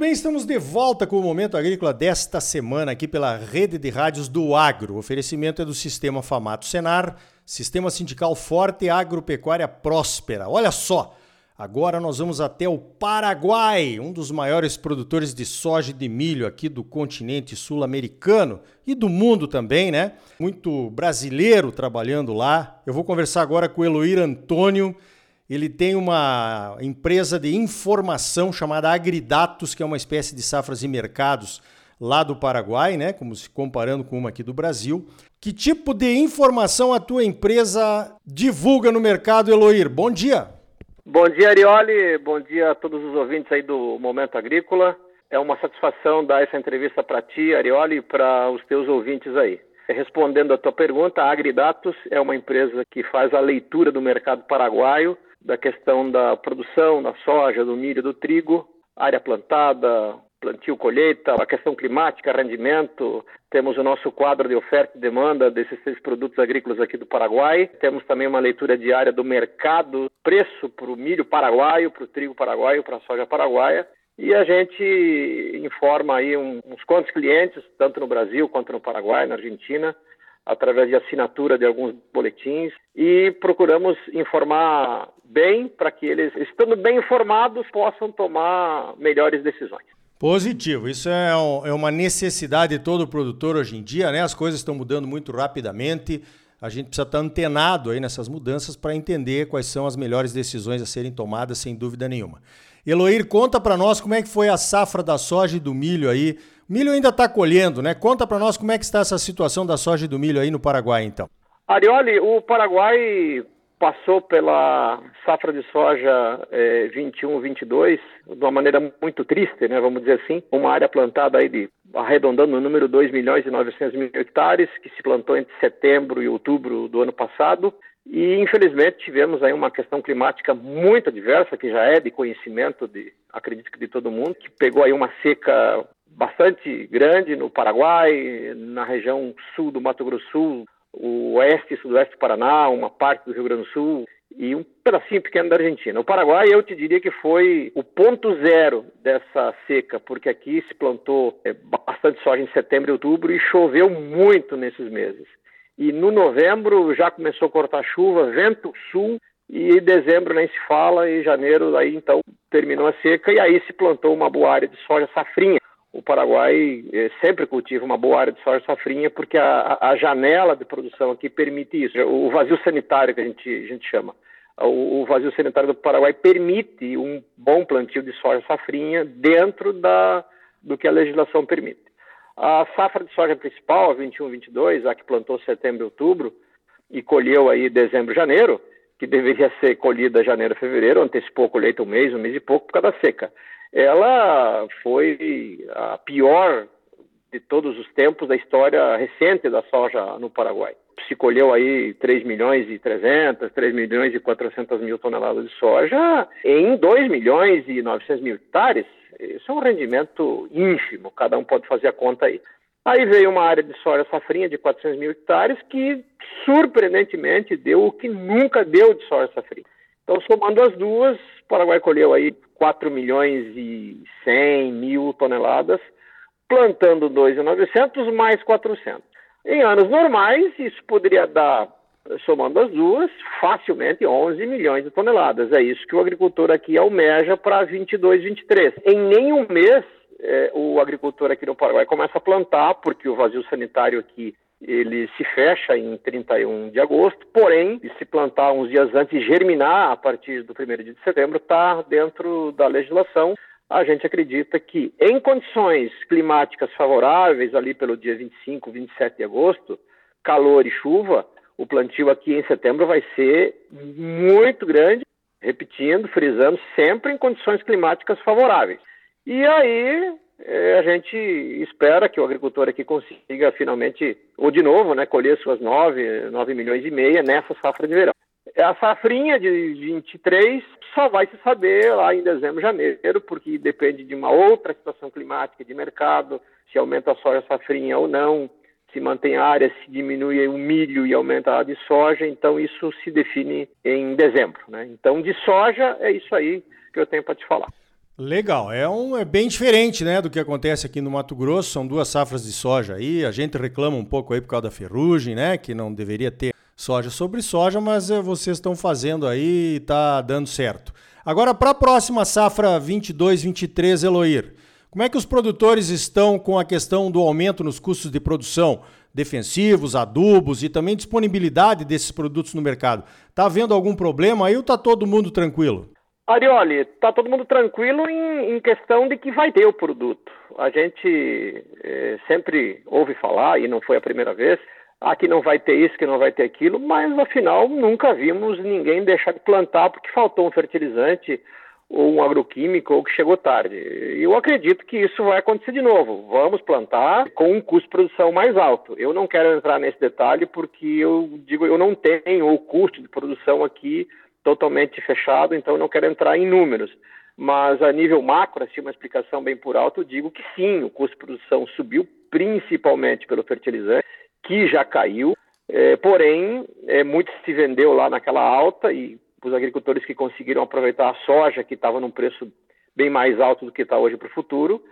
bem, estamos de volta com o Momento Agrícola desta semana aqui pela rede de rádios do Agro. O oferecimento é do Sistema Famato Senar, Sistema Sindical Forte e Agropecuária Próspera. Olha só, agora nós vamos até o Paraguai, um dos maiores produtores de soja e de milho aqui do continente sul-americano e do mundo também, né? Muito brasileiro trabalhando lá. Eu vou conversar agora com o Eloir Antônio, ele tem uma empresa de informação chamada Agridatos, que é uma espécie de safras e mercados lá do Paraguai, né? Como se comparando com uma aqui do Brasil. Que tipo de informação a tua empresa divulga no mercado, Eloir? Bom dia. Bom dia, Arioli. Bom dia a todos os ouvintes aí do Momento Agrícola. É uma satisfação dar essa entrevista para ti, Arioli, e para os teus ouvintes aí. Respondendo a tua pergunta, a Agridatos é uma empresa que faz a leitura do mercado paraguaio da questão da produção da soja, do milho, do trigo, área plantada, plantio, colheita, a questão climática, rendimento. Temos o nosso quadro de oferta e demanda desses três produtos agrícolas aqui do Paraguai. Temos também uma leitura diária do mercado, preço para o milho paraguaio, para o trigo paraguaio, para a soja paraguaia. E a gente informa aí uns quantos clientes, tanto no Brasil quanto no Paraguai, na Argentina, através de assinatura de alguns boletins e procuramos informar bem para que eles, estando bem informados, possam tomar melhores decisões. Positivo, isso é, um, é uma necessidade de todo produtor hoje em dia, né? As coisas estão mudando muito rapidamente. A gente precisa estar antenado aí nessas mudanças para entender quais são as melhores decisões a serem tomadas, sem dúvida nenhuma. Eloir, conta para nós como é que foi a safra da soja e do milho aí Milho ainda está colhendo, né? Conta para nós como é que está essa situação da soja e do milho aí no Paraguai, então. Arioli, o Paraguai passou pela safra de soja é, 21-22 de uma maneira muito triste, né, vamos dizer assim, uma área plantada aí de arredondando o número 2 milhões e 900 mil hectares, que se plantou entre setembro e outubro do ano passado, e infelizmente tivemos aí uma questão climática muito adversa, que já é de conhecimento de, acredito que de todo mundo, que pegou aí uma seca bastante grande no Paraguai, na região sul do Mato Grosso Sul, o oeste e sudoeste do Paraná, uma parte do Rio Grande do Sul e um pedacinho pequeno da Argentina. O Paraguai, eu te diria que foi o ponto zero dessa seca, porque aqui se plantou é, bastante soja em setembro e outubro e choveu muito nesses meses. E no novembro já começou a cortar chuva, vento sul, e dezembro nem se fala, e janeiro aí então terminou a seca, e aí se plantou uma boa área de soja safrinha o Paraguai eh, sempre cultiva uma boa área de soja safrinha porque a, a, janela de produção aqui permite isso. O vazio sanitário que a gente, a gente chama. O, o, vazio sanitário do Paraguai permite um bom plantio de soja safrinha dentro da, do que a legislação permite. A safra de soja principal, 21-22, a que plantou setembro e outubro e colheu aí dezembro janeiro, que deveria ser colhida janeiro fevereiro, antecipou a colheita um mês, um mês e pouco por causa da seca ela foi a pior de todos os tempos da história recente da soja no Paraguai. Se colheu aí 3 milhões e 300, 3 milhões e 400 mil toneladas de soja em 2 milhões e 900 mil hectares. Isso é um rendimento ínfimo, cada um pode fazer a conta aí. Aí veio uma área de soja safrinha de 400 mil hectares que, surpreendentemente, deu o que nunca deu de soja safrinha. Então, somando as duas, o Paraguai colheu aí 4 milhões e 100 mil toneladas, plantando 2,900 mais 400. Em anos normais, isso poderia dar, somando as duas, facilmente 11 milhões de toneladas. É isso que o agricultor aqui almeja para 22, 23. Em nenhum mês, é, o agricultor aqui no Paraguai começa a plantar, porque o vazio sanitário aqui ele se fecha em 31 de agosto, porém, se plantar uns dias antes e germinar a partir do 1 de setembro, está dentro da legislação. A gente acredita que, em condições climáticas favoráveis, ali pelo dia 25, 27 de agosto, calor e chuva, o plantio aqui em setembro vai ser muito grande, repetindo, frisando, sempre em condições climáticas favoráveis. E aí é, a gente espera que o agricultor aqui consiga finalmente, ou de novo, né, colher suas 9, 9 milhões e meia nessa safra de verão. A safrinha de 23 só vai se saber lá em dezembro, janeiro, porque depende de uma outra situação climática de mercado, se aumenta a soja safrinha ou não, se mantém a área, se diminui o milho e aumenta a de soja, então isso se define em dezembro. Né? Então, de soja, é isso aí que eu tenho para te falar. Legal, é, um, é bem diferente né, do que acontece aqui no Mato Grosso, são duas safras de soja aí, a gente reclama um pouco aí por causa da ferrugem, né, que não deveria ter soja sobre soja, mas é, vocês estão fazendo aí e está dando certo. Agora, para a próxima safra 22-23, Eloir, como é que os produtores estão com a questão do aumento nos custos de produção, defensivos, adubos e também disponibilidade desses produtos no mercado? Está havendo algum problema aí ou está todo mundo tranquilo? Arioli, está todo mundo tranquilo em, em, questão de que vai ter o produto. A gente é, sempre ouve falar, e não foi a primeira vez, ah, que não vai ter isso, que não vai ter aquilo, mas afinal nunca vimos ninguém deixar de plantar porque faltou um fertilizante ou um agroquímico ou que chegou tarde. Eu acredito que isso vai acontecer de novo. Vamos plantar com um custo de produção mais alto. Eu não quero entrar nesse detalhe porque eu digo eu não tenho o custo de produção aqui totalmente fechado, então não quero entrar em números. Mas a nível macro, assim, uma explicação bem por alto, digo que sim, o custo de produção subiu principalmente pelo fertilizante, que já caiu, é, porém, é, muito se vendeu lá naquela alta e os agricultores que conseguiram aproveitar a soja, que estava num preço bem mais alto do que está hoje para o futuro,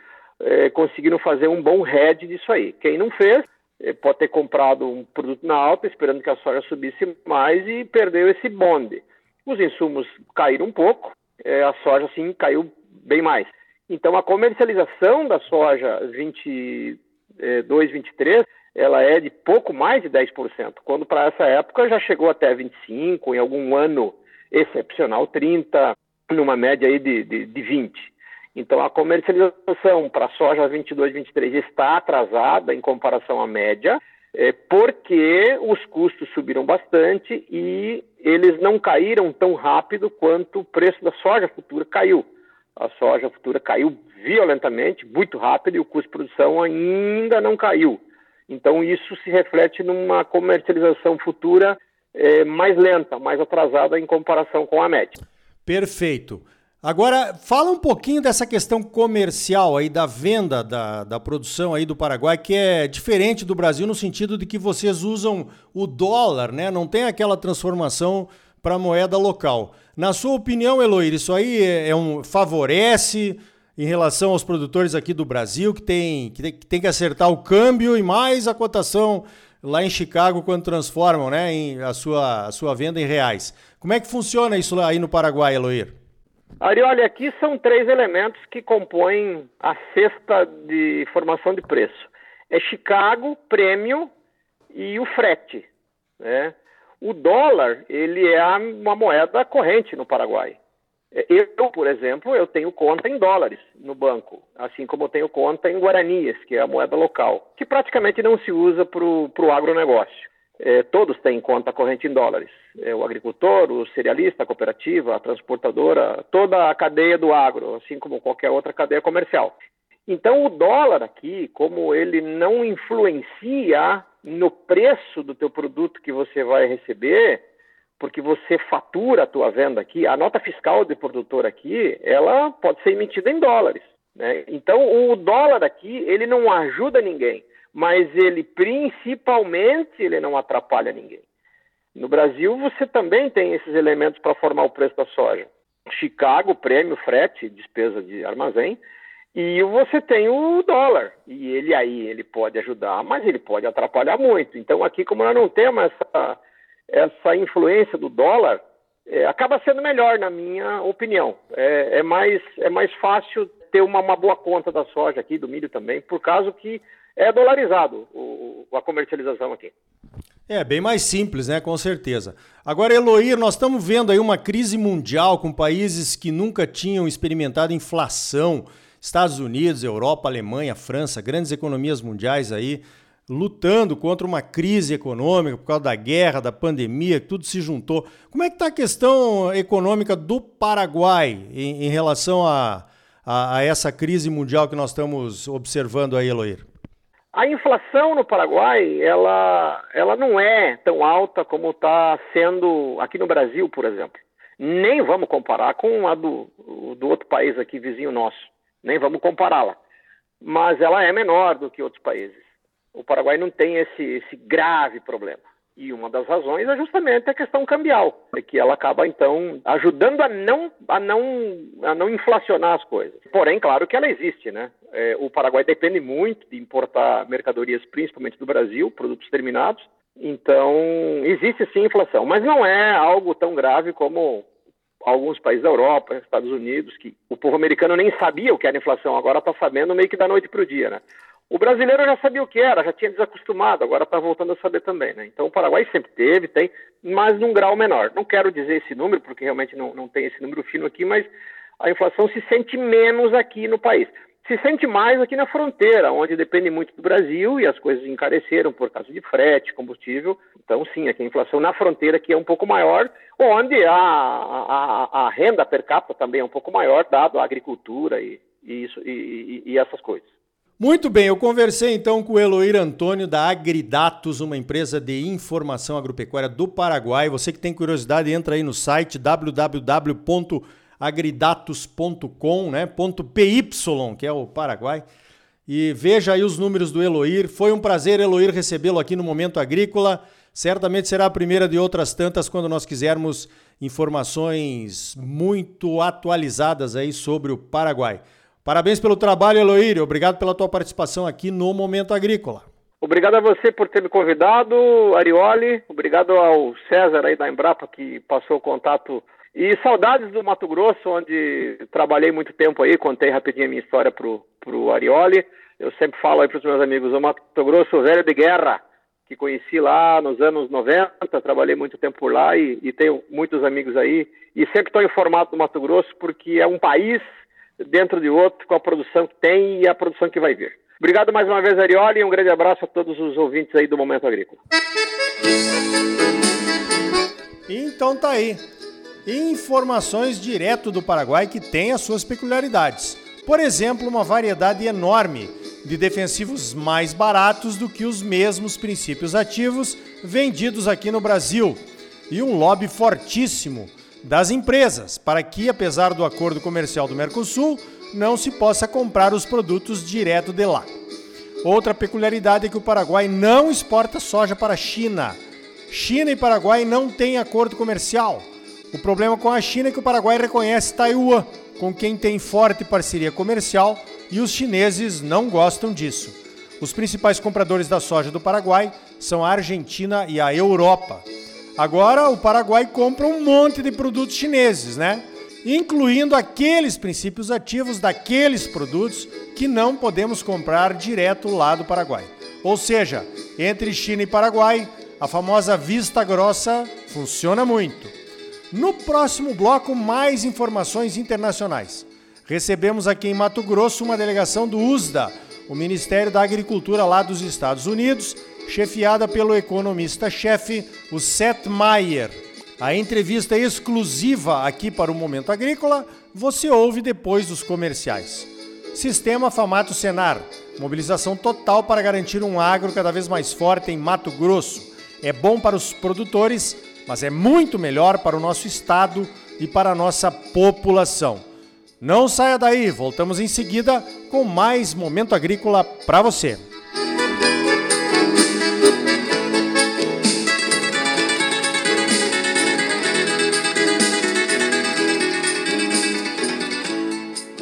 é, conseguiram fazer um bom hedge disso aí. Quem não fez, é, pode ter comprado um produto na alta, esperando que a soja subisse mais e perdeu esse bonde. Os insumos caíram um pouco, é, a soja sim caiu bem mais. Então a comercialização da soja 22, 23, ela é de pouco mais de 10%, quando para essa época já chegou até 25, em algum ano excepcional 30, numa média aí de, de, de 20. Então a comercialização para soja 22, 23 está atrasada em comparação à média, é, porque os custos subiram bastante e eles não caíram tão rápido quanto o preço da soja futura caiu. A soja futura caiu violentamente, muito rápido, e o custo de produção ainda não caiu. Então, isso se reflete numa comercialização futura é, mais lenta, mais atrasada em comparação com a média. Perfeito. Agora, fala um pouquinho dessa questão comercial aí da venda da, da produção aí do Paraguai, que é diferente do Brasil no sentido de que vocês usam o dólar, né? Não tem aquela transformação para moeda local. Na sua opinião, Eloir, isso aí é, é um favorece em relação aos produtores aqui do Brasil que tem que, tem, que tem que acertar o câmbio e mais a cotação lá em Chicago quando transformam, né, em a sua a sua venda em reais. Como é que funciona isso aí no Paraguai, Eloir? Arioli, aqui são três elementos que compõem a cesta de formação de preço. É Chicago, prêmio e o frete. Né? O dólar, ele é uma moeda corrente no Paraguai. Eu, por exemplo, eu tenho conta em dólares no banco, assim como eu tenho conta em guaranias, que é a moeda local, que praticamente não se usa para o agronegócio. É, todos têm conta corrente em dólares. É, o agricultor, o cerealista, a cooperativa, a transportadora, toda a cadeia do agro, assim como qualquer outra cadeia comercial. Então, o dólar aqui, como ele não influencia no preço do teu produto que você vai receber, porque você fatura a tua venda aqui, a nota fiscal do produtor aqui, ela pode ser emitida em dólares. Né? Então, o dólar aqui, ele não ajuda ninguém mas ele principalmente ele não atrapalha ninguém. No Brasil você também tem esses elementos para formar o preço da soja. Chicago, prêmio, frete, despesa de armazém, e você tem o dólar, e ele aí ele pode ajudar, mas ele pode atrapalhar muito. Então aqui como nós não temos essa, essa influência do dólar, é, acaba sendo melhor na minha opinião. É, é, mais, é mais fácil ter uma, uma boa conta da soja aqui, do milho também, por causa que é dolarizado o, a comercialização aqui. É, bem mais simples, né? Com certeza. Agora, Eloir, nós estamos vendo aí uma crise mundial com países que nunca tinham experimentado inflação. Estados Unidos, Europa, Alemanha, França, grandes economias mundiais aí, lutando contra uma crise econômica por causa da guerra, da pandemia, tudo se juntou. Como é que está a questão econômica do Paraguai em, em relação a, a, a essa crise mundial que nós estamos observando aí, Eloir? A inflação no Paraguai, ela, ela não é tão alta como está sendo aqui no Brasil, por exemplo. Nem vamos comparar com a do, do outro país aqui, vizinho nosso. Nem vamos compará-la. Mas ela é menor do que outros países. O Paraguai não tem esse, esse grave problema. E uma das razões é justamente a questão cambial, é que ela acaba então ajudando a não, a não, a não inflacionar as coisas. Porém, claro que ela existe, né? É, o Paraguai depende muito de importar mercadorias, principalmente do Brasil, produtos terminados. Então, existe sim inflação, mas não é algo tão grave como alguns países da Europa, Estados Unidos, que o povo americano nem sabia o que era inflação, agora está sabendo meio que da noite para o dia, né? O brasileiro já sabia o que era, já tinha desacostumado, agora está voltando a saber também, né? Então o Paraguai sempre teve, tem, mas num grau menor. Não quero dizer esse número, porque realmente não, não tem esse número fino aqui, mas a inflação se sente menos aqui no país. Se sente mais aqui na fronteira, onde depende muito do Brasil e as coisas encareceram por causa de frete, combustível. Então, sim, aqui a inflação na fronteira aqui é um pouco maior, onde a, a, a renda per capita também é um pouco maior, dado a agricultura e, e, isso, e, e essas coisas. Muito bem, eu conversei então com o Eloir Antônio da Agridatos, uma empresa de informação agropecuária do Paraguai. Você que tem curiosidade, entra aí no site www.agridatos.com, né? .py, que é o Paraguai. E veja aí os números do Eloir. Foi um prazer, Eloir, recebê-lo aqui no Momento Agrícola. Certamente será a primeira de outras tantas quando nós quisermos informações muito atualizadas aí sobre o Paraguai. Parabéns pelo trabalho, Eloírio. Obrigado pela tua participação aqui no Momento Agrícola. Obrigado a você por ter me convidado, Arioli. Obrigado ao César aí da Embrapa que passou o contato. E saudades do Mato Grosso, onde trabalhei muito tempo aí, contei rapidinho a minha história pro, pro Arioli. Eu sempre falo aí para os meus amigos, o Mato Grosso velho de guerra, que conheci lá nos anos 90, trabalhei muito tempo por lá e, e tenho muitos amigos aí. E sempre estou informado do Mato Grosso porque é um país dentro de outro com a produção que tem e a produção que vai vir. Obrigado mais uma vez, Arioli, e um grande abraço a todos os ouvintes aí do Momento Agrícola. Então tá aí. Informações direto do Paraguai que tem as suas peculiaridades. Por exemplo, uma variedade enorme de defensivos mais baratos do que os mesmos princípios ativos vendidos aqui no Brasil. E um lobby fortíssimo das empresas, para que, apesar do acordo comercial do Mercosul, não se possa comprar os produtos direto de lá. Outra peculiaridade é que o Paraguai não exporta soja para a China. China e Paraguai não têm acordo comercial. O problema com a China é que o Paraguai reconhece Taiwan, com quem tem forte parceria comercial, e os chineses não gostam disso. Os principais compradores da soja do Paraguai são a Argentina e a Europa. Agora o Paraguai compra um monte de produtos chineses, né? Incluindo aqueles princípios ativos daqueles produtos que não podemos comprar direto lá do Paraguai. Ou seja, entre China e Paraguai, a famosa vista grossa funciona muito. No próximo bloco, mais informações internacionais. Recebemos aqui em Mato Grosso uma delegação do USDA, o Ministério da Agricultura lá dos Estados Unidos, chefiada pelo economista-chefe, o Seth Meyer. A entrevista é exclusiva aqui para o Momento Agrícola você ouve depois dos comerciais. Sistema Famato Senar. Mobilização total para garantir um agro cada vez mais forte em Mato Grosso. É bom para os produtores, mas é muito melhor para o nosso estado e para a nossa população. Não saia daí, voltamos em seguida com mais Momento Agrícola para você.